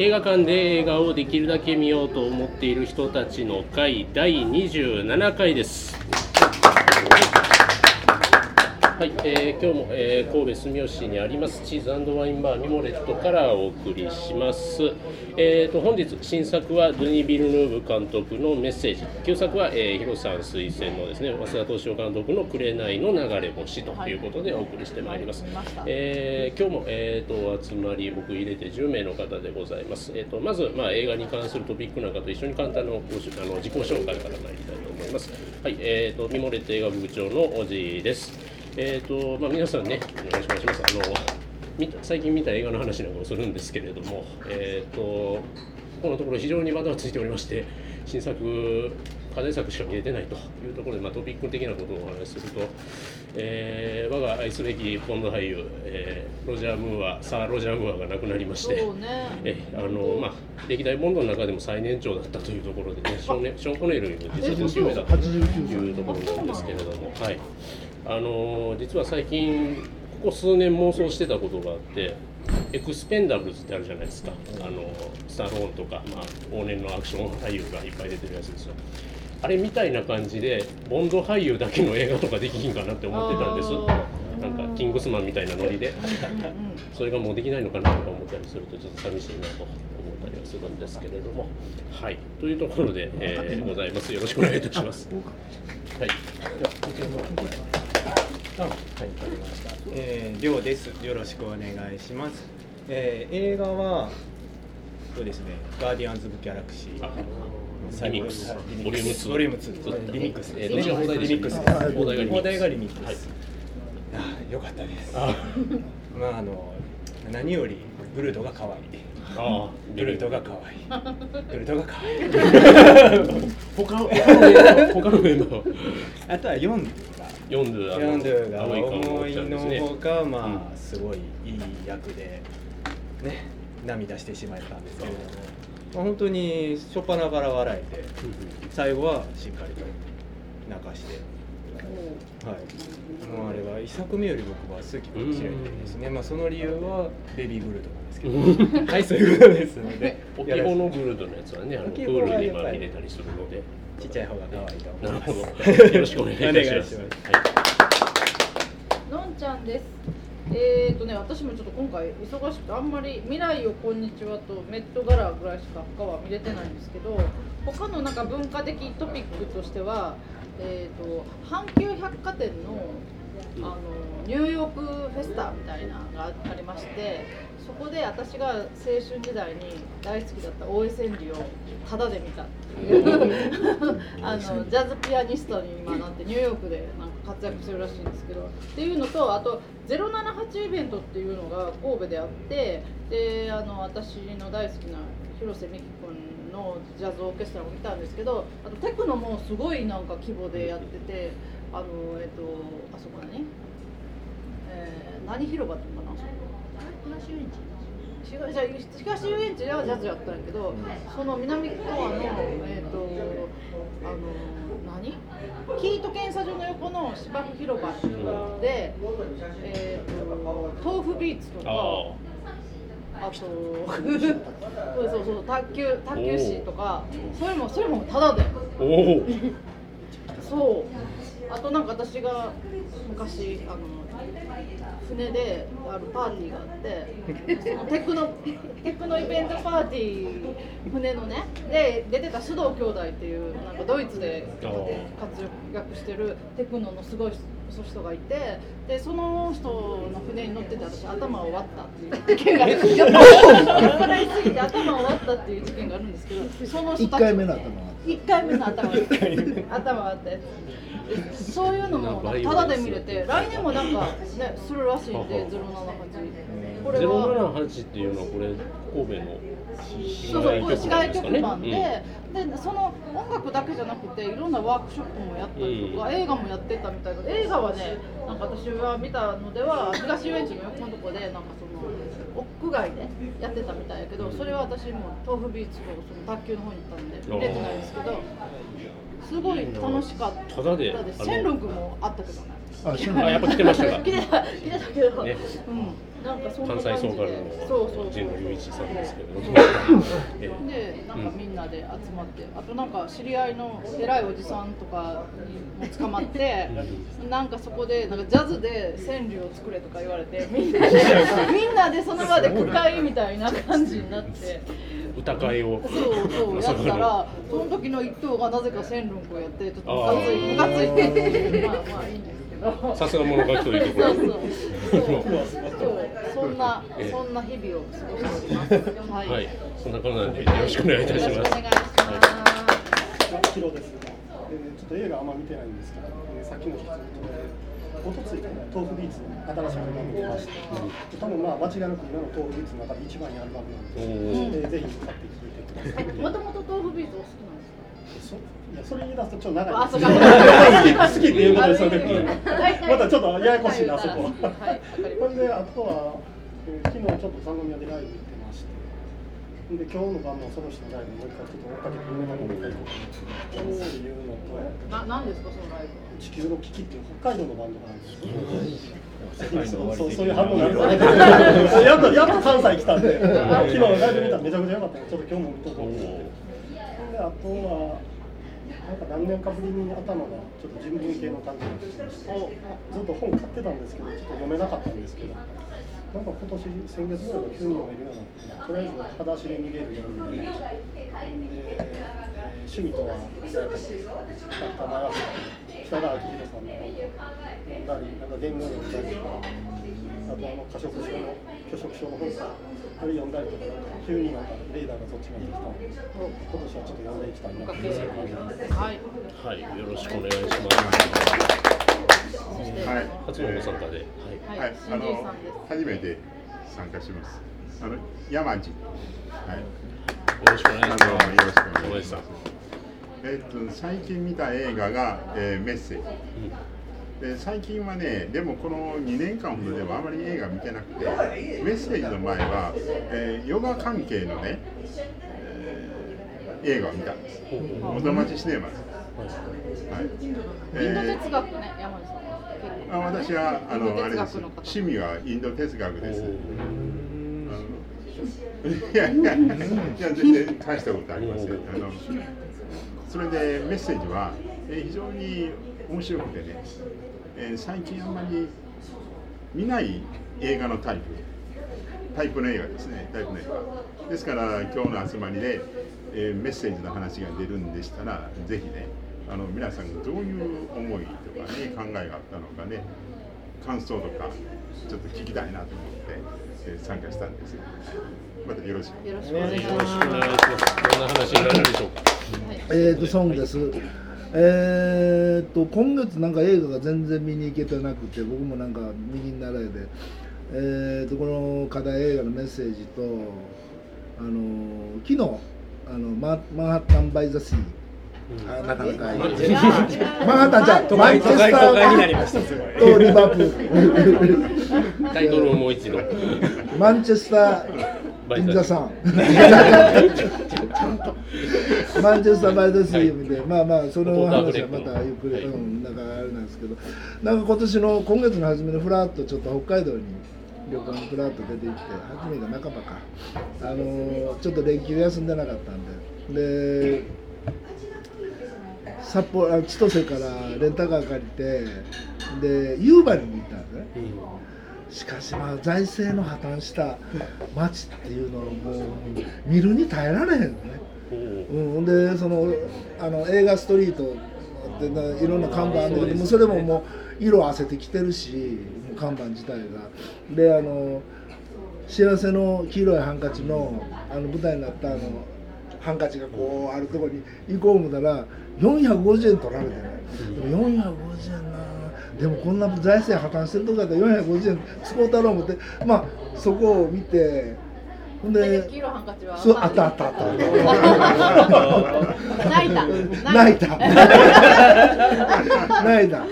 映画館で映画をできるだけ見ようと思っている人たちの会第27回です。はい、えー今日も、えー神戸住吉にありますチーズワインバーミモレットからお送りします。えーと本日新作はドゥニ・ビルヌーブ監督のメッセージ、旧作は、えー、広さん推薦のですね増田敏夫監督の紅の流れ星ということでお送りしてまいります。はいえー今日も、えー、とお集まり僕入れて10名の方でございます。えー、とまず、まあ、映画に関するトピックなんかと一緒に簡単なあの自己紹介から参りたいと思います。はい、えー、とミモレット映画部長のおじです。えーとまあ、皆さんね、よろしくお願いします。あの最近見た映画の話なんかをするんですけれども、えー、とこのところ非常にまだついておりまして、新作、課題作しか見れてないというところで、まあ、トピック的なことをお話しすると、えー我が愛すべきポンド俳優、えーロジャー・ムーア、サー・ロジャー・ムーアが亡くなりまして。そうね。えあのまあ、歴代ボンドの中でも最年長だったというところでね、ショーネショーン・コネルよりも実は年上だったというところなんですけれども、はい、あの実は最近、ここ数年妄想してたことがあって、エクスペンダブルズってあるじゃないですか、あのスタローンとか、まあ、往年のアクション俳優がいっぱい出てるやつですよ。あれみたいな感じで、ボンド俳優だけの映画とかできひんかなって思ってたんです。なんかキングスマンみたいなノリで。それがもうできないのかなとか思ったりするとちょっと寂しいなと思ったりはするんですけれども。はい。というところで、えーございます。よろしくお願いいたします。はいい、わかりました。えー、りょうです。よろしくお願いします。えー、映画は、そうですね、ガーディアンズ・オブ・ギャラクシー。あリミックスはいボリューム2ボリューム2。リミックスどっちが放題リミックス放題がリミックス放題がリミックス。はいあーよかったです。あまあ、あの、何より、ブルートが可愛い。あブルートが可愛い。ブルートが可愛い。他の他の他のメンバーあとはヨンドゥが。読んであヨンドゥが青い顔のお思いのっちゃんですねほか、まあ、すごいいい役で、ね、涙してしまったんですけれども、まあ、本当に初っ端から笑えて、最後はしっかりと泣かして、はい、もうあれは一作目より僕は好きかもしれないですね、まあ、その理由はベビーブルートなんですけど、はい、そういうことですので、お基本のブルードのやつはねあのプールにやっぱりまあ見れたりするのでちっちゃい方が可愛いとなる思います。ほどよろしくお願いしますお願いしますはいのんちゃんです。えーとね、私もちょっと今回忙しくてあんまり「未来をこんにちは」と「メットガラ」ぐらいしか他は見れてないんですけど他のなんか文化的トピックとしては、えー、と阪急百貨店のあのニューヨークフェスタみたいなのがありましてそこで私が青春時代に大好きだった大江千里をタダで見たっていう。あのジャズピアニストに今なってニューヨークでなんか活躍してるらしいんですけどっていうのとあと078イベントっていうのが神戸であってであの私の大好きな広瀬美樹君のジャズオーケストラも見たんですけどあとテクノもすごいなんか規模でやっててあのえっとあそこ何、えー、何広場っていうのかな？東遊園地違うじゃあ東遊園地ではジャズやったんやけど、その南側のえっ、とあの何？キート検査所の横の芝生広場っていうので、えー、と豆腐ビーツとかああ。と そうそうそう卓球卓球士とかそれもそれもタダで。そうあとなんか私が昔あの船であるパーティーがあってそのテクノテクノイベントパーティー船のねで出てた須藤兄弟っていうなんかドイツで活躍してるテクノのすごい人がいてでその人の船に乗ってて私頭を割ったっていう事件があるんですよ。酔っ払いすぎて頭を割ったっていう事件があるんですけどその人一たち回目の頭は一回目の頭。頭割ったやつ。そういうのもタダで見れて来年もなんかねするらしいんで078これは。078っていうのはこれ神戸のそうそうこれ市外局番うん。で、でその音楽だけじゃなくていろんなワークショップもやったりとか、映画もやってたみたいな。映画はねなんか私は見たのでは東遊園地の横のとこでなんかその屋外でやってたみたいやけどそれは私も豆腐ビーツとその卓球の方に行ったんで見れてないんですけどすごい楽しかったただでシェンロン君もあったけどねあやっぱ来てましたか。来てた来てたけど、ね。うんなんかそんな関感じで。西ソーカルのそうそう神野雄一さんですけれども、ええ。でなんかみんなで集まって、あとなんか知り合いの偉いおじさんとかにも捕まってなんかそこでなんかジャズで川柳を作れとか言われてみんなで みんなでその場で句会みたいな感じになって。歌会を。そうそうやったら その時の一頭がなぜか千論をやってちょっとムカついムカついてまあまあいいんですけど。さすが物書きというところ。そう。そう。そうそんなええそんな日々を過ごしております。はい。はい、そんな感じなんでよろしくお願いいたします。よろしくお願いします。キロです。えーちょっと映画あんま見てないんですけど、えーさっきの引き続きで、おとつい豆腐ビーツの新しいアルバム出ました。多分まあ間違いなく今の豆腐ビーツの中で一番いいアルバムなんで、えーぜひ買って聴いてください。もともと豆腐ビーツお好きなんですか？そいやそれ言い出すとちょっと長いあ、そうか。好き好きっていうことですよね。またちょっとややこしいなそこは。はい、わかりましこれであとは、えー昨日ちょっと三宮でライブ行ってまして。で今日の晩もその人のライブもう一回ちょっと追っかけて夢のもう一回行こうかなっていうのと。た。な、なんですか、そのライブは。地球の危機っていう北海道のバンドがあるんですけど、そうそういう反応になる やっとやっと関西来たんで、昨日ライブ見たらめちゃくちゃ良かったんで、ちょっと今日も見とこうと思って。であとはなんか何年かぶりに頭がちょっと人文系の感じになってきまして、ずっと本買ってたんですけど、ちょっと読めなかったんですけど。なんか今年先月ぐらいから急に読めるようになって、とりあえず裸足で逃げるようにで、趣味とは、やっぱり、玉川北川明宏さんの本読んだり、なんか言語読んだりとか、あとあの過食症の拒食症の本か、あれ読んだりとか、なんか急になんかレーダーがそっちになってきたので、今年はちょっと読んでいきたいなという感じなんです。はい。はい、よろしくお願いします。はい、初のご参加で、はい、はいはい、新人さんです初めて参加します。あの山地、はい、よろしくお願いします。あのよろしくお願いします。えっと最近見た映画が、えーメッセージ。で最近はね、でもこの2年間ほどではあまり映画見てなくて、メッセージの前は、えーヨガ関係のね、えー映画を見たんです。元町シネマズ。はい。インド哲学ね、山口さんあ私はあのあれです趣味はインド哲学です。いやいやいや全然大したことありません。あのそれでメッセージは、えー非常に面白くてね、えー最近あんまり見ない映画のタイプタイプの映画ですねタイプの映画ですから今日の集まりで、えーメッセージの話が出るんでしたらぜひねあの皆さんがどういう思いとかね考えがあったのかね感想とかちょっと聞きたいなと思って、えー参加したんですよまたよろしくよろしくお願いします。どんな話になるでしょうか。はいえー、とソングです。えー、と今月なんか映画が全然見に行けてなくて僕もなんか右に倣いで、えー、とこの課題映画のメッセージとあの昨日あのママンハッタン・バイ・ザ・シーあなかなかいいマンハッタンじゃ都マンチェスタ都会になりーましたとリバプールタイトルをもう一度。マンチェスター・イン・ザ・サンマンチェスター・バイ・ザ・シー見て、まあまあその話はまたゆっくり、うん、なんかあれなんですけどなんか今年の今月の初めのフラッとちょっと北海道に旅館にフラッと出て行って初めが半ばかあのーちょっと連休休んでなかったんでで札幌あ千歳からレンタカー借りてで夕張に行ったんですね。しかしまあ財政の破綻した町っていうのをもう見るに耐えられへんのね、うん、でそのあの映画ストリートでないろんな看板あるんだけどもうそれももう色あせてきてるし看板自体が。であの幸せの黄色いハンカチのあの舞台になったあのハンカチがこうあるところに行こう思ったら450円取られてね。でも450円な。でもこんな財政破綻してるとこだったら450円使うたろう思って。まあそこを見てほんで黄色ハンカチは。そうあったあったあった。泣いた。泣いた。泣いた。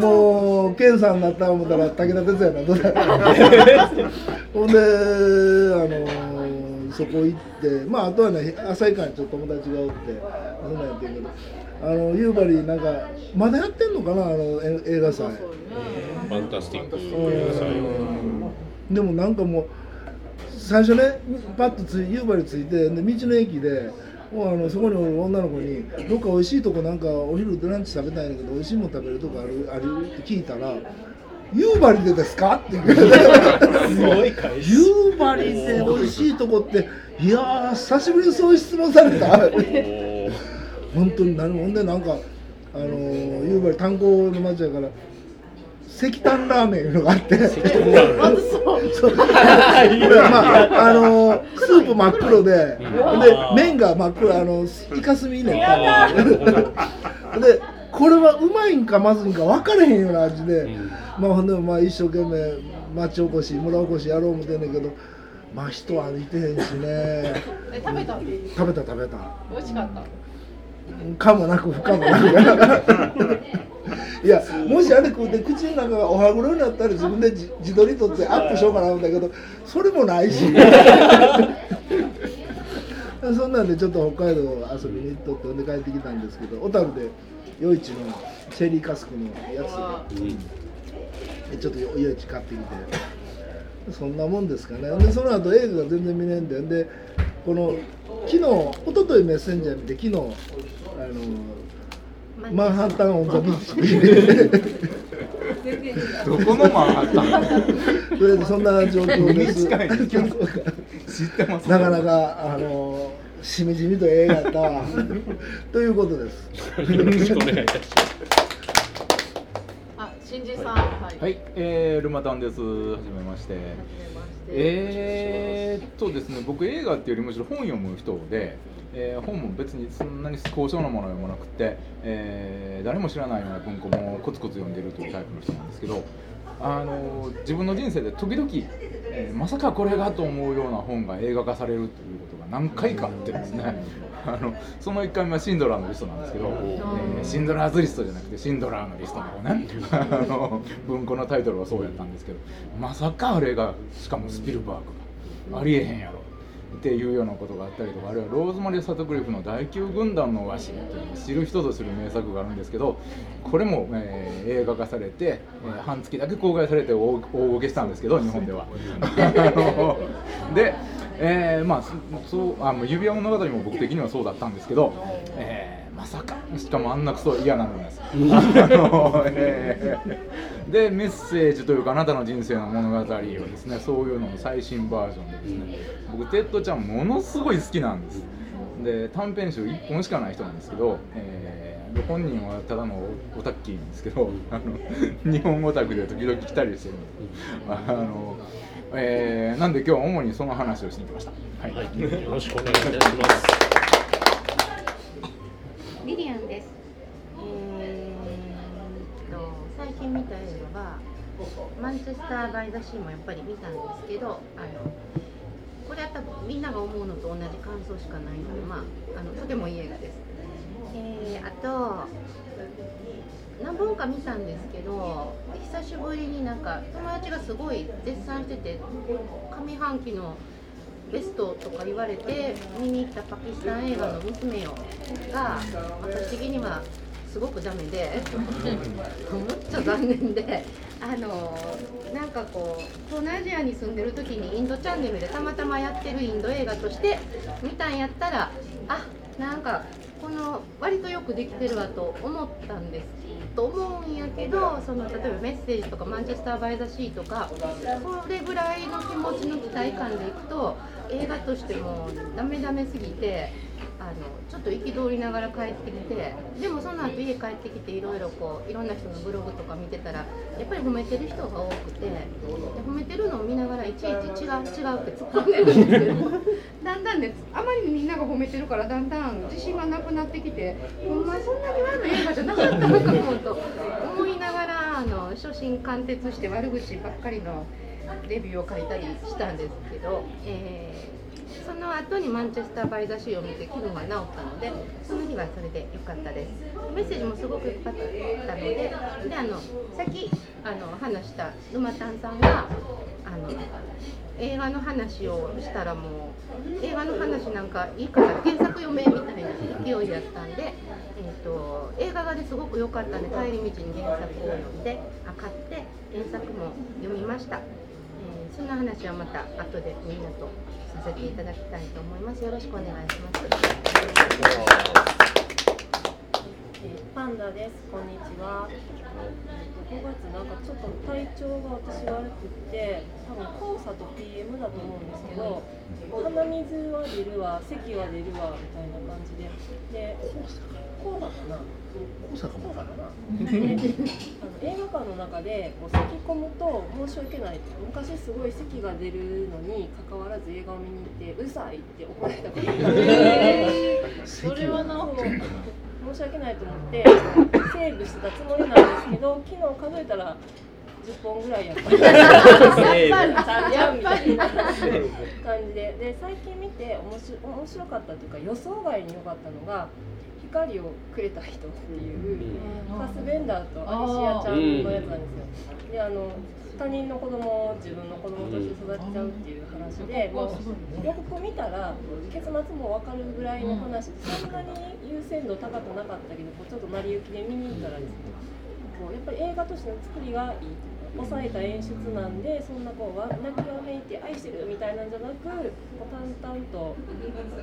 もう健さんになった思ったら武田鉄矢などだ ほんであのそこ行ってまああとはね朝以間にちょっと友達がおってそんなんやってんけどあの夕張なんかまだやってんのかなあのえ映画祭。ファンタスティック。う映画祭。んでもなんかもう最初ねパッとつい夕張着いてで道の駅でもうあのそこにおる女の子に「どっか美味しいとこなんかお昼でランチ食べたいんだけど美味しいもん食べるとこあるある?」って聞いたら「夕張でですか?」ってい返し夕張で美味しいとこっていやー久しぶりにそういう質問された。本当に何もほんでなんかあのー夕張炭鉱の町やから石炭ラーメンいうのがあって。まああのースープ真っ黒でで麺が真っ黒あのイカスミねんでこれはうまいんかまずいんか分からへんような味で、まあほんでもまあ一生懸命町おこし村おこしやろう思ってんねんけどまあ人歩いてへんしね。え食べた？食べた食べた。美味しかった？かもなく不可もなく。いやもしあれ食うて口の中がお歯黒になったら自分で自自撮り撮ってアップしようかな思うんだけどそれもないし。そんなんでちょっと北海道遊びに行っとってほんで帰ってきたんですけど小樽で余市のチェリーカスクのやつで。ちょっと余市買ってきて。そんなもんですかね。でその後映画が全然見れんでんでこの昨日一昨日メッセンジャー見て昨日あのマンハッタン・オン・ザ・ビーチ。どこのマンハッタン？とりあえずそんな状況です。短い。知ってます。なかなかあのしみじみと映画やった。わ ということです。よろしくお願いいたします。あ新人さん。はい。はい、えー、ルマタンです。はじめまして。はじめまして。えーっとですね、僕映画っていうよりむしろ本読む人で、えー本も別にそんなに高尚なものは読まなくて、えー誰も知らないような文庫もコツコツ読んでるというタイプの人なんですけど、あの自分の人生で時々、えーまさかこれがと思うような本が映画化されるということが何回かあってですね、あのその1回目はシンドラーのリストなんですけど、えーシンドラーズリストじゃなくてシンドラーのリストの方ね。あの文庫のタイトルはそうやったんですけどまさかあれがしかもスピルバーグがありえへんやろっていうようなことがあったりとかあるいはローズマリー・サトクリフの「第九軍団の和紙」という知る人ぞ知る名作があるんですけどこれも、えー映画化されて、えー半月だけ公開されて大大ごけしたんですけど日本では。で、えーまあそそうあの指輪物語も僕的にはそうだったんですけど、えーまさかしかもあんなクソ嫌なんです。えーでメッセージというかあなたの人生の物語をですねそういうのの最新バージョンでですね僕テッド・チャンものすごい好きなんです。で短編集1本しかない人なんですけど、えーで本人はただのオタッキーなんですけどあの日本オタクで時々来たりしてるあの、えーなんで今日は主にその話をしに来ました。はいはい、よろしくお願いいたします。ター・バイ・ザ・シーもやっぱり見たんですけど、あのこれは多分みんなが思うのと同じ感想しかないので、まああのとてもいい映画です。えー、あと何本か見たんですけど久しぶりになんか友達がすごい絶賛してて上半期のベストとか言われて見に行ったパキスタン映画の娘よが私的にはすごくダメで むっちゃ残念であのなんかこう東南アジアに住んでる時にインドチャンネルでたまたまやってるインド映画として見たんやったらあなんかこの割とよくできてるわと思ったんですと思うんやけどその例えばメッセージとかマンチェスター・バイ・ザ・シーとかこれぐらいの気持ちの期待感でいくと映画としてもダメダメすぎてあのちょっと憤りながら帰ってきてでもその後家帰ってきていろいろこういろんな人のブログとか見てたらやっぱり褒めてる人が多くてで褒めてるのを見ながらいちいち違う違うって突っ込んでる。んですけどだんだんねあまりにみんなが褒めてるからだんだん自信がなくなってきてほんまそんなに悪い映画じゃなかったのかもと思いながらあの初心貫徹して悪口ばっかりのレビューを書いたりしたんですけど、えーその後にマンチェスター・バイ・ザ・シーを見て気分が治ったのでその日はそれで良かったですメッセージもすごく良かったのでであのさっきあの話した沼タンさんがあの映画の話をしたらもう映画の話なんかいいから原作読めみたいな勢いだったんで、えー、と映画がですごく良かったんで帰り道に原作を読んであ買って原作も読みました。えーその話はまた後でみんなとさせていただきたいと思いますよろしくお願いしますえーパンダです。こんにちは。5月なんかちょっと体調が私悪くって、多分黄砂と PM だと思うんですけど、鼻水は出るわ、咳は出るわみたいな感じで、で、黄砂かな。大阪もかな。で、あの映画館の中でこう咳込むと申し訳ない。昔すごい咳が出るのに関わらず映画を見に行ってうるさいって怒られたことがあって。それはな申し訳ないと思ってセーブしてたつもりなんですけど昨日数えたら1本ぐらいやっぱりやっぱりちゃうみたいな感じでで最近見て面白面白かったというか予想外に良かったのが光をくれた人っていうファスベンダーとアリシアちゃん。のやつなん。ですよ。であの他人の子供を自分の子供として育てちゃうっていう話で、もう予告見たら結末も分かるぐらいの話でそん。なに優先度高くなかったけどこうちょっと成り行きで見に行ったらですねこうやっぱり映画としての作りがいいという抑えた演出なんでそんなこう泣きわめいて愛してるみたいなんじゃなくこう淡々と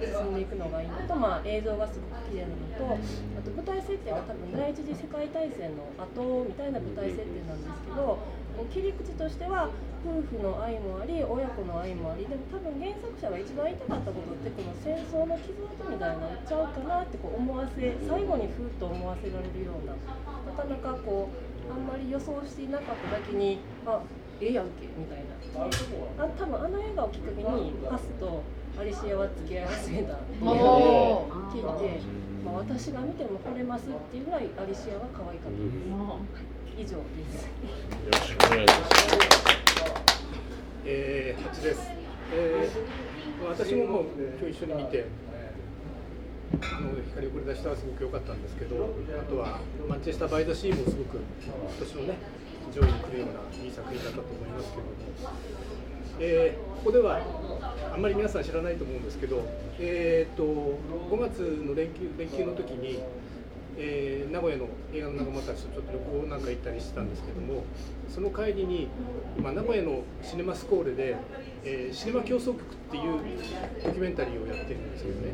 進んでいくのがいいのと、まあ、映像がすごく綺麗なのとあと舞台設定が多分第一次世界大戦の後みたいな舞台設定なんですけど切り口としては夫婦の愛もあり親子の愛もありでも多分原作者が一番言いたかったことってこの戦争の傷跡みたいになのちゃうかなってこう思わせ最後にふっと思わせられるようななかなかこうあんまり予想していなかっただけにあええやんけみたいな。あ多分あの映画をきっかけにパスとアリシアは付き合い始めたっていうのを聞いて、まあ、私が見ても惚れますっていうぐらいアリシアは可愛かった。です、はい以上です。よろしくお願いします。えー、8です、えー、私ももう今日一緒に見てあの光をこれたはすごく良かったんですけどあとはマンチェスター・バイ・ザ・シーもすごく今年のね上位に来るようないい作品だったと思いますけども、えーここではあんまり皆さん知らないと思うんですけど、えー、と5月の連休連休の時に、えー名古屋の映画の仲間たちとちょっと旅行なんか行ったりしてたんですけどもその帰りに今名古屋のシネマスコーレで、えーシネマ競争局っていうドキュメンタリーをやってるんですけどね。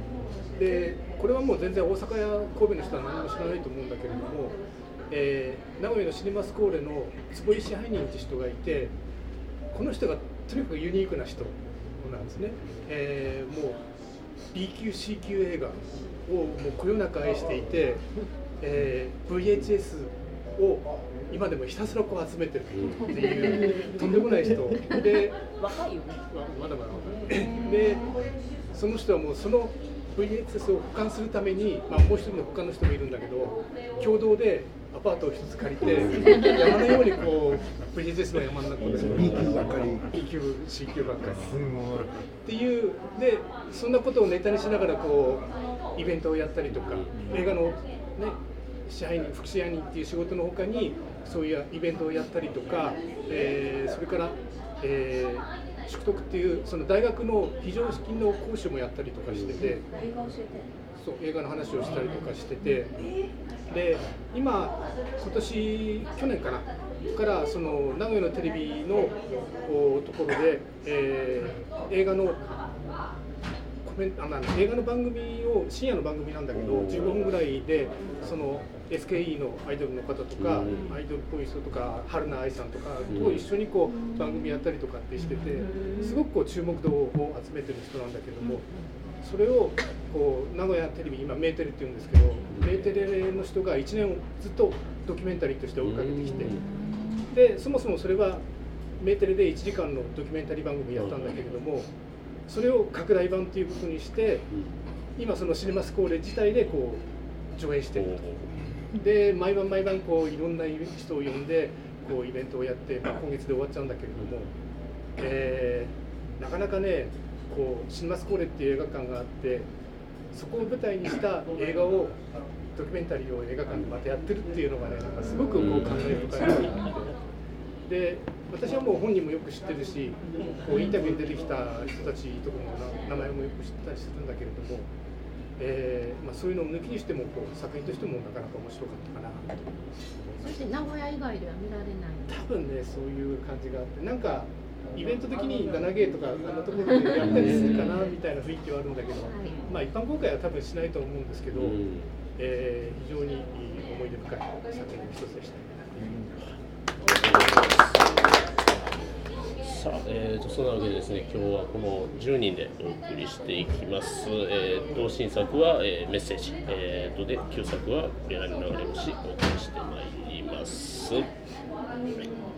でこれはもう全然大阪や神戸の人は何も知らないと思うんだけれども、えー名古屋のシネマスコーレの坪井支配人って人がいてこの人がとにかくユニークな人なんですね、えーもう B 級 C 級映画をもうこよなく愛していて、えー VHS を今でもひたすらこう集めてるっていうとんでもない人。で若いよね。まだまだ若いでその人はもうその VHS を保管するために、まあ、もう一人の他の人もいるんだけど共同でアパートを一つ借りて山のようにこう VHS の山の中で B 級ばっかり。B 級 C 級ばっかり。っていうでそんなことをネタにしながらこうイベントをやったりとか映画のね支配人副支配人っていう仕事のほかにそういうイベントをやったりとか、えーそれから、えー宿徳っていうその大学の非常識の講師もやったりとかしてて。映画教えてそう映画の話をしたりとかしててで今今年去年かなからその名古屋のテレビのおところで、えー映画のコメンあなんだ映画の番組を深夜の番組なんだけど15分ぐらいでその SKE のアイドルの方とか、アイドルっぽい人とか春菜愛さんとかと一緒にこう番組やったりとかってしててすごくこう注目度を集めてる人なんだけどもそれをこう名古屋テレビ今メーテレって言うんですけどメーテレの人が1年ずっとドキュメンタリーとして追いかけてきてでそもそもそれはメーテレで1時間のドキュメンタリー番組やったんだけれどもそれを拡大版っていうことにして今そのシネマスコーレ自体でこう上映してると。で毎晩毎晩こういろんな人を呼んでこうイベントをやって、まあ、今月で終わっちゃうんだけれども、えーなかなかねこうシネマスコーレっていう映画館があってそこを舞台にした映画をドキュメンタリーを映画館でまたやってるっていうのがねなんかすごくこう感慨深い。で私はもう本人もよく知ってるしこうインタビューに出てきた人たちとかの名前もよく知ったりするんだけれども、えーまあ、そういうのを抜きにしてもこう作品としてもなかなか面白かったかな。とそして名古屋以外では見られない。多分ねそういう感じがあってなんかイベント的に 7G とかあんなところでやったりするかなみたいな雰囲気はあるんだけど、まあ一般公開は多分しないと思うんですけど、えー非常にいい思い出深い作品の一つでした。さあ、えー、とそんなわけでですね今日はこの10人でお送りしていきます、えー、と新作は、えーメッセージ、えー、とで旧作は「恋愛の流れ星」お送りしてまいります。